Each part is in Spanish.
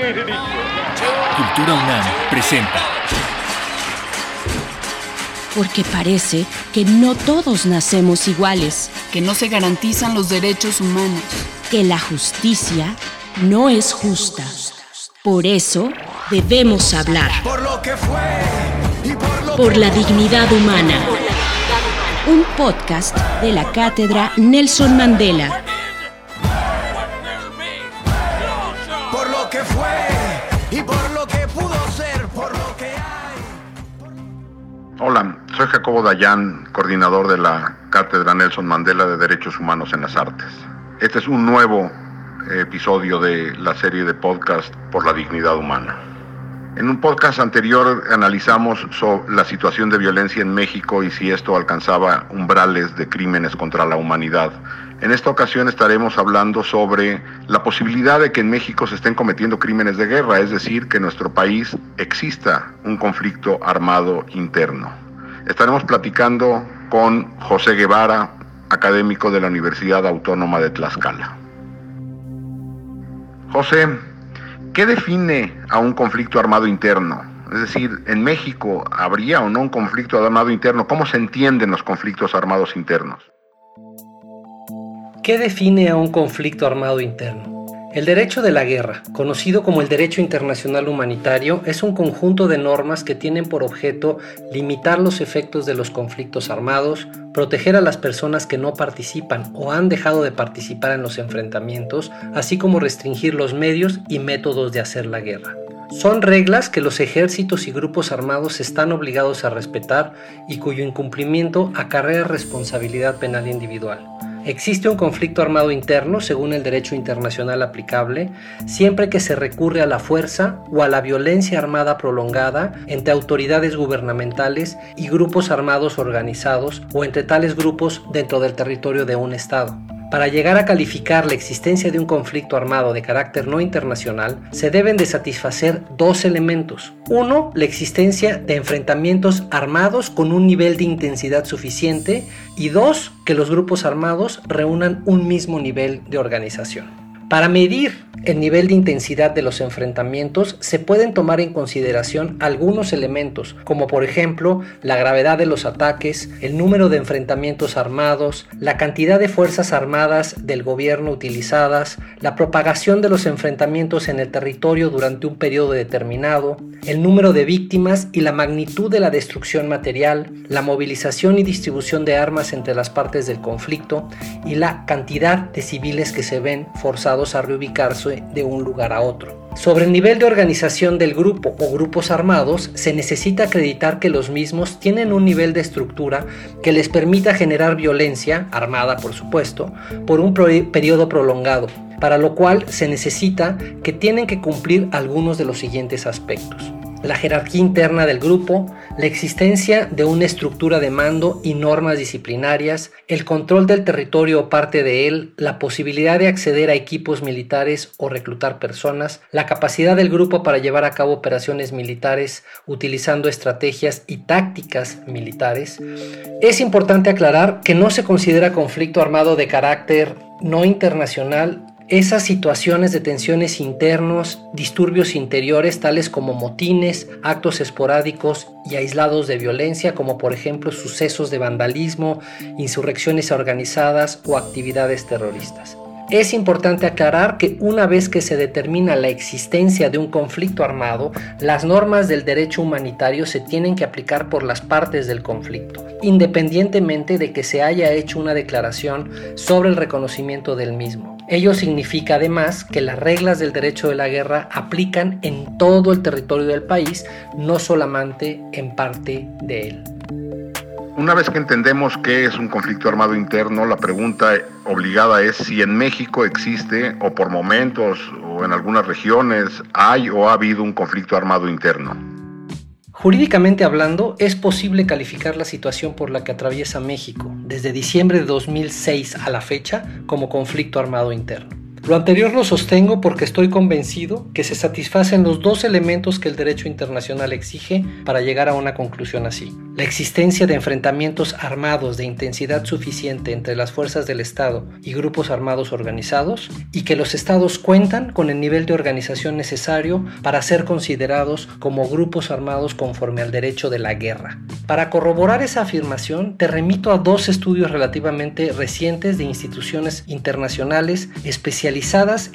Cultura UNAM presenta. Porque parece que no todos nacemos iguales, que no se garantizan los derechos humanos, que la justicia no es justa. Por eso debemos hablar. Por lo que fue y por lo Por la dignidad humana. Un podcast de la cátedra Nelson Mandela. Hola, soy Jacobo Dayan, coordinador de la Cátedra Nelson Mandela de Derechos Humanos en las Artes. Este es un nuevo eh, episodio de la serie de podcast Por la Dignidad Humana. En un podcast anterior analizamos la situación de violencia en México y si esto alcanzaba umbrales de crímenes contra la humanidad. En esta ocasión estaremos hablando sobre la posibilidad de que en México se estén cometiendo crímenes de guerra, es decir, que en nuestro país exista un conflicto armado interno. Estaremos platicando con José Guevara, académico de la Universidad Autónoma de Tlaxcala. José, ¿qué define a un conflicto armado interno? Es decir, en México habría o no un conflicto armado interno. ¿Cómo se entienden los conflictos armados internos? ¿Qué define a un conflicto armado interno? El derecho de la guerra, conocido como el derecho internacional humanitario, es un conjunto de normas que tienen por objeto limitar los efectos de los conflictos armados, proteger a las personas que no participan o han dejado de participar en los enfrentamientos, así como restringir los medios y métodos de hacer la guerra. Son reglas que los ejércitos y grupos armados están obligados a respetar y cuyo incumplimiento acarrea responsabilidad penal individual. Existe un conflicto armado interno, según el derecho internacional aplicable, siempre que se recurre a la fuerza o a la violencia armada prolongada entre autoridades gubernamentales y grupos armados organizados o entre tales grupos dentro del territorio de un Estado. Para llegar a calificar la existencia de un conflicto armado de carácter no internacional, se deben de satisfacer dos elementos. Uno, la existencia de enfrentamientos armados con un nivel de intensidad suficiente y dos, que los grupos armados reúnan un mismo nivel de organización. Para medir el nivel de intensidad de los enfrentamientos se pueden tomar en consideración algunos elementos, como por ejemplo la gravedad de los ataques, el número de enfrentamientos armados, la cantidad de fuerzas armadas del gobierno utilizadas, la propagación de los enfrentamientos en el territorio durante un periodo determinado, el número de víctimas y la magnitud de la destrucción material, la movilización y distribución de armas entre las partes del conflicto y la cantidad de civiles que se ven forzados a reubicarse de un lugar a otro. Sobre el nivel de organización del grupo o grupos armados, se necesita acreditar que los mismos tienen un nivel de estructura que les permita generar violencia, armada por supuesto, por un periodo prolongado, para lo cual se necesita que tienen que cumplir algunos de los siguientes aspectos la jerarquía interna del grupo, la existencia de una estructura de mando y normas disciplinarias, el control del territorio o parte de él, la posibilidad de acceder a equipos militares o reclutar personas, la capacidad del grupo para llevar a cabo operaciones militares utilizando estrategias y tácticas militares. Es importante aclarar que no se considera conflicto armado de carácter no internacional esas situaciones de tensiones internos, disturbios interiores tales como motines, actos esporádicos y aislados de violencia como por ejemplo sucesos de vandalismo, insurrecciones organizadas o actividades terroristas. Es importante aclarar que una vez que se determina la existencia de un conflicto armado, las normas del derecho humanitario se tienen que aplicar por las partes del conflicto, independientemente de que se haya hecho una declaración sobre el reconocimiento del mismo. Ello significa además que las reglas del derecho de la guerra aplican en todo el territorio del país, no solamente en parte de él. Una vez que entendemos qué es un conflicto armado interno, la pregunta obligada es si en México existe, o por momentos, o en algunas regiones, hay o ha habido un conflicto armado interno. Jurídicamente hablando, es posible calificar la situación por la que atraviesa México desde diciembre de 2006 a la fecha como conflicto armado interno. Lo anterior lo sostengo porque estoy convencido que se satisfacen los dos elementos que el derecho internacional exige para llegar a una conclusión así. la existencia de enfrentamientos armados de intensidad suficiente entre las fuerzas del Estado y grupos armados organizados, y que los estados cuentan con el nivel de organización necesario para ser considerados como grupos armados conforme al derecho de la guerra. Para corroborar esa afirmación, te remito a dos estudios relativamente recientes de instituciones internacionales especializadas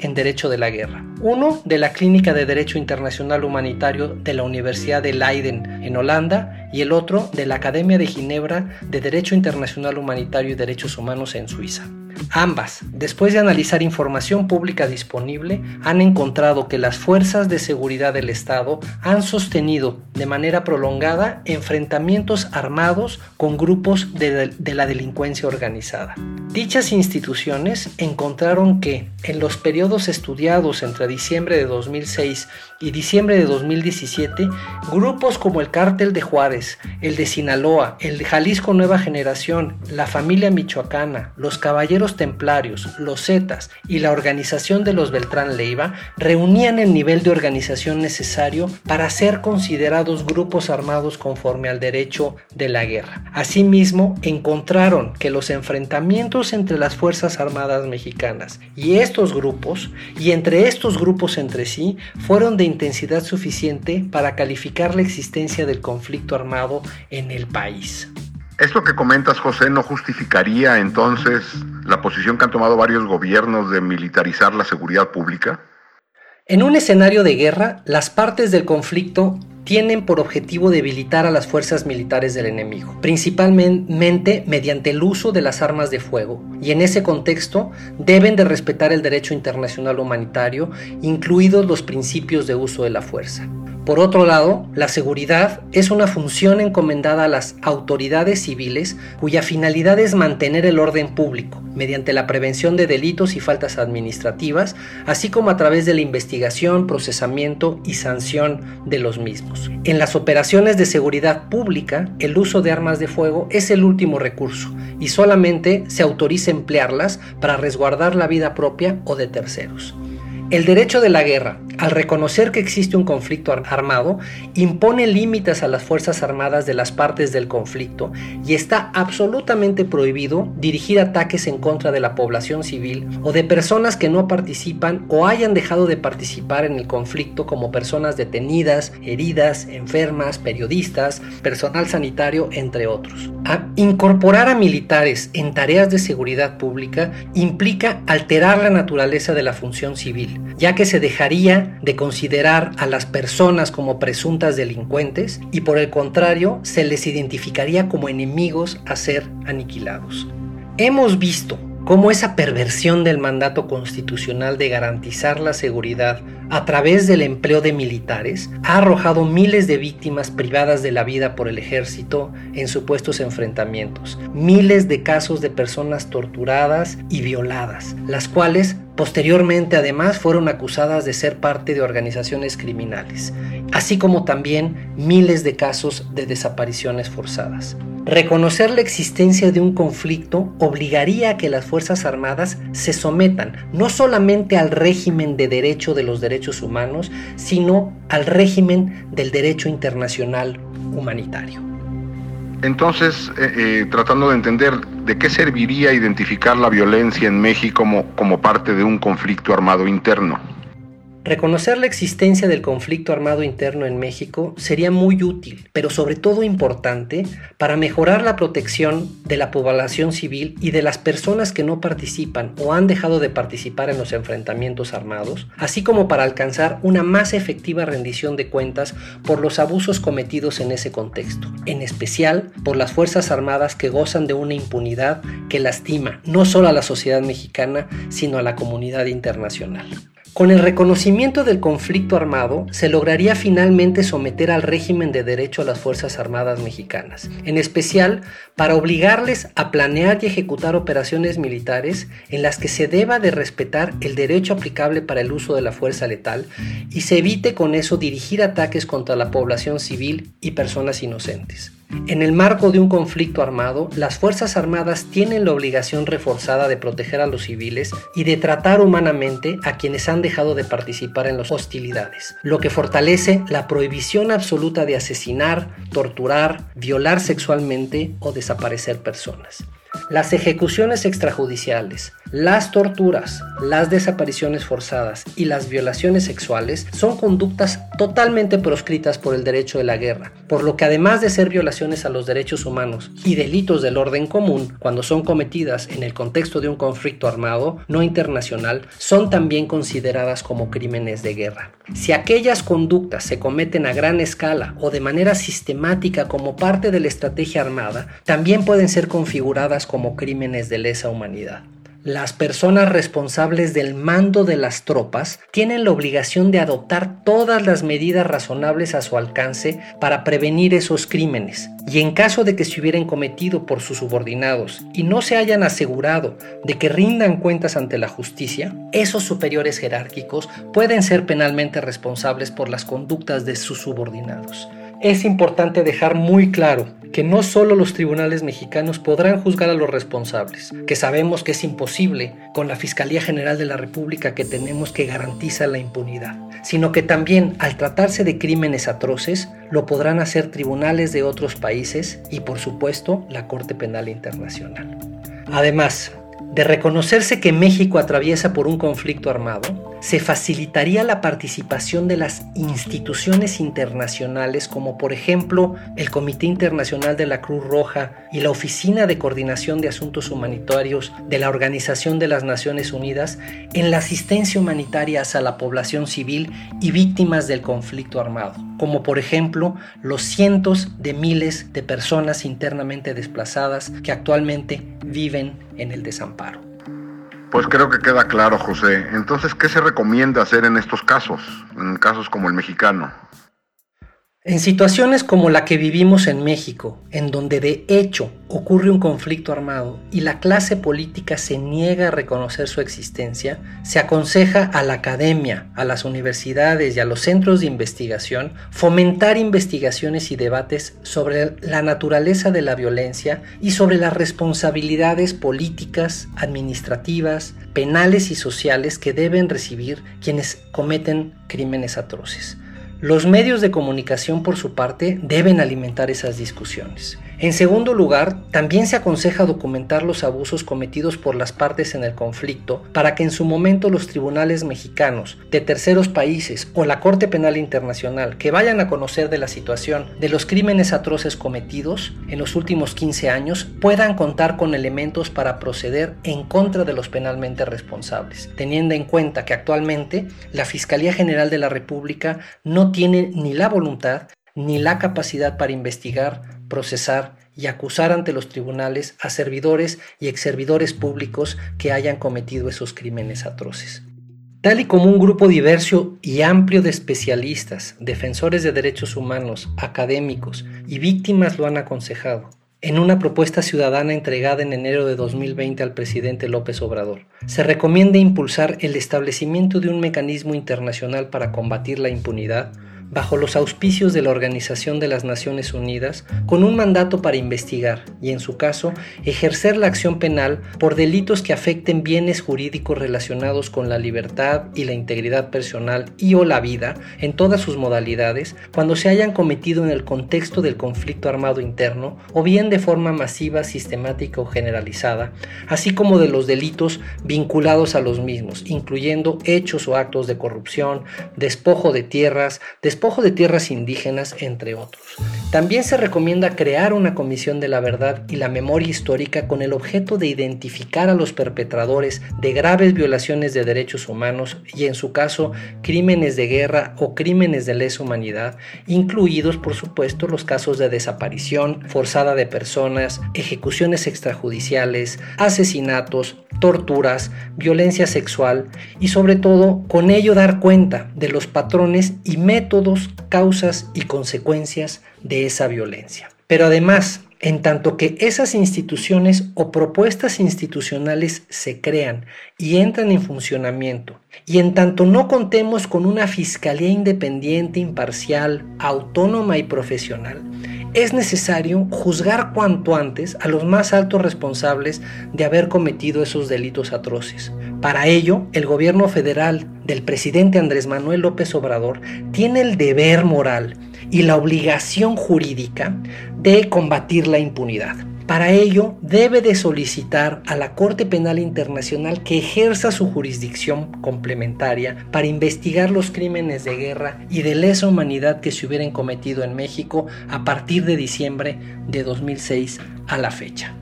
en derecho de la guerra. Uno de la Clínica de Derecho Internacional Humanitario de la Universidad de Leiden en Holanda y el otro de la Academia de Ginebra de Derecho Internacional Humanitario y Derechos Humanos en Suiza. Ambas, después de analizar información pública disponible, han encontrado que las fuerzas de seguridad del Estado han sostenido de manera prolongada enfrentamientos armados con grupos de, la delincuencia organizada. Dichas instituciones encontraron que en los periodos estudiados entre diciembre de 2006 y diciembre de 2017, grupos como el Cártel de Juárez, el de Sinaloa, el de Jalisco Nueva Generación, la familia michoacana, los Caballeros Templarios, los Zetas y la organización de los Beltrán Leiva reunían el nivel de organización necesario para ser considerados grupos armados conforme al derecho de la guerra. Asimismo, encontraron que los enfrentamientos entre las Fuerzas Armadas mexicanas y estos grupos, y entre estos grupos entre sí, fueron de intensidad suficiente para calificar la existencia del conflicto armado en el país. Esto que comentas, José, no justificaría entonces la posición que han tomado varios gobiernos de militarizar la seguridad pública? En un escenario de guerra, las partes del conflicto tienen por objetivo debilitar a las fuerzas militares del enemigo, principalmente mediante el uso de las armas de fuego, y en ese contexto deben de respetar el derecho internacional humanitario, incluidos los principios de uso de la fuerza. Por otro lado, la seguridad es una función encomendada a las autoridades civiles cuya finalidad es mantener el orden público mediante la prevención de delitos y faltas administrativas, así como a través de la investigación, procesamiento y sanción de los mismos. En las operaciones de seguridad pública, el uso de armas de fuego es el último recurso y solamente se autoriza emplearlas para resguardar la vida propia o de terceros. El derecho de la guerra, al reconocer que existe un conflicto armado, impone límites a las Fuerzas Armadas de las partes del conflicto y está absolutamente prohibido dirigir ataques en contra de la población civil o de personas que no participan o hayan dejado de participar en el conflicto como personas detenidas, heridas, enfermas, periodistas, personal sanitario, entre otros. Incorporar a militares en tareas de seguridad pública implica alterar la naturaleza de la función civil ya que se dejaría de considerar a las personas como presuntas delincuentes y por el contrario se les identificaría como enemigos a ser aniquilados. Hemos visto cómo esa perversión del mandato constitucional de garantizar la seguridad a través del empleo de militares ha arrojado miles de víctimas privadas de la vida por el ejército en supuestos enfrentamientos, miles de casos de personas torturadas y violadas, las cuales posteriormente además fueron acusadas de ser parte de organizaciones criminales, así como también miles de casos de desapariciones forzadas. Reconocer la existencia de un conflicto obligaría a que las Fuerzas Armadas se sometan no solamente al régimen de derecho de los derechos humanos, sino al régimen del derecho internacional humanitario. Entonces, eh, eh, tratando de entender de qué serviría identificar la violencia en México como parte de un conflicto armado interno. Reconocer la existencia del conflicto armado interno en México sería muy útil, pero sobre todo importante para mejorar la protección de la población civil y de las personas que no participan o han dejado de participar en los enfrentamientos armados, así como para alcanzar una más efectiva rendición de cuentas por los abusos cometidos en ese contexto, en especial por las Fuerzas Armadas que gozan de una impunidad que lastima no solo a la sociedad mexicana, sino a la comunidad internacional. Con el reconocimiento del conflicto armado, se lograría finalmente someter al régimen de derecho a las Fuerzas Armadas mexicanas, en especial para obligarles a planear y ejecutar operaciones militares en las que se deba de respetar el derecho aplicable para el uso de la fuerza letal y se evite con eso dirigir ataques contra la población civil y personas inocentes. En el marco de un conflicto armado, las Fuerzas Armadas tienen la obligación reforzada de proteger a los civiles y de tratar humanamente a quienes han dejado de participar en las hostilidades, lo que fortalece la prohibición absoluta de asesinar, torturar, violar sexualmente o desaparecer personas. Las ejecuciones extrajudiciales, las torturas, las desapariciones forzadas y las violaciones sexuales son conductas totalmente proscritas por el derecho de la guerra, por lo que además de ser violaciones a los derechos humanos y delitos del orden común, cuando son cometidas en el contexto de un conflicto armado no internacional, son también consideradas como crímenes de guerra. Si aquellas conductas se cometen a gran escala o de manera sistemática como parte de la estrategia armada, también pueden ser configuradas como crímenes de lesa humanidad. Las personas responsables del mando de las tropas tienen la obligación de adoptar todas las medidas razonables a su alcance para prevenir esos crímenes. Y en caso de que se hubieran cometido por sus subordinados y no se hayan asegurado de que rindan cuentas ante la justicia, esos superiores jerárquicos pueden ser penalmente responsables por las conductas de sus subordinados es importante dejar muy claro que no solo los tribunales mexicanos podrán juzgar a los responsables, que sabemos que es imposible con la Fiscalía General de la República que tenemos que garantiza la impunidad, sino que también al tratarse de crímenes atroces lo podrán hacer tribunales de otros países y por supuesto la Corte Penal Internacional. Además, de reconocerse que México atraviesa por un conflicto armado, se facilitaría la participación de las instituciones internacionales como por ejemplo el Comité Internacional de la Cruz Roja y la Oficina de Coordinación de Asuntos Humanitarios de la Organización de las Naciones Unidas en la asistencia humanitaria a la población civil y víctimas del conflicto armado, como por ejemplo los cientos de miles de personas internamente desplazadas que actualmente viven en el desamparo. Pues creo que queda claro, José. Entonces, ¿qué se recomienda hacer en estos casos, en casos como el mexicano? En situaciones como la que vivimos en México, en donde de hecho ocurre un conflicto armado y la clase política se niega a reconocer su existencia, se aconseja a la academia, a las universidades y a los centros de investigación fomentar investigaciones y debates sobre la naturaleza de la violencia y sobre las responsabilidades políticas, administrativas, penales y sociales que deben recibir quienes cometen crímenes atroces. Los medios de comunicación, por su parte, deben alimentar esas discusiones. En segundo lugar, también se aconseja documentar los abusos cometidos por las partes en el conflicto para que en su momento los tribunales mexicanos de terceros países o la Corte Penal Internacional que vayan a conocer de la situación de los crímenes atroces cometidos en los últimos 15 años puedan contar con elementos para proceder en contra de los penalmente responsables, teniendo en cuenta que actualmente la Fiscalía General de la República no tiene ni la voluntad ni la capacidad para investigar, procesar y acusar ante los tribunales a servidores y exservidores públicos que hayan cometido esos crímenes atroces. Tal y como un grupo diverso y amplio de especialistas, defensores de derechos humanos, académicos y víctimas lo han aconsejado, en una propuesta ciudadana entregada en enero de 2020 al presidente López Obrador, se recomienda impulsar el establecimiento de un mecanismo internacional para combatir la impunidad bajo los auspicios de la Organización de las Naciones Unidas con un mandato para investigar y, en su caso, ejercer la acción penal por delitos que afecten bienes jurídicos relacionados con la libertad y la integridad personal y o la vida en todas sus modalidades cuando se hayan cometido en el contexto del conflicto armado interno o bien de forma masiva, sistemática o generalizada, así como de los delitos vinculados a los mismos, incluyendo hechos o actos de corrupción, despojo de tierras, despojo de tierras indígenas, entre otros. También se recomienda crear una comisión de la verdad y la memoria histórica con el objeto de identificar a los perpetradores de graves violaciones de derechos humanos y en su caso crímenes de guerra o crímenes de lesa humanidad, incluidos por supuesto los casos de desaparición forzada de personas, ejecuciones extrajudiciales, asesinatos, torturas, violencia sexual y sobre todo con ello dar cuenta de los patrones y métodos, causas y consecuencias de esa violencia. Pero además, en tanto que esas instituciones o propuestas institucionales se crean y entran en funcionamiento, y en tanto no contemos con una fiscalía independiente, imparcial, autónoma y profesional, es necesario juzgar cuanto antes a los más altos responsables de haber cometido esos delitos atroces. Para ello, el gobierno federal del presidente Andrés Manuel López Obrador tiene el deber moral y la obligación jurídica de combatir la impunidad. Para ello, debe de solicitar a la Corte Penal Internacional que ejerza su jurisdicción complementaria para investigar los crímenes de guerra y de lesa humanidad que se hubieran cometido en México a partir de diciembre de 2006 a la fecha.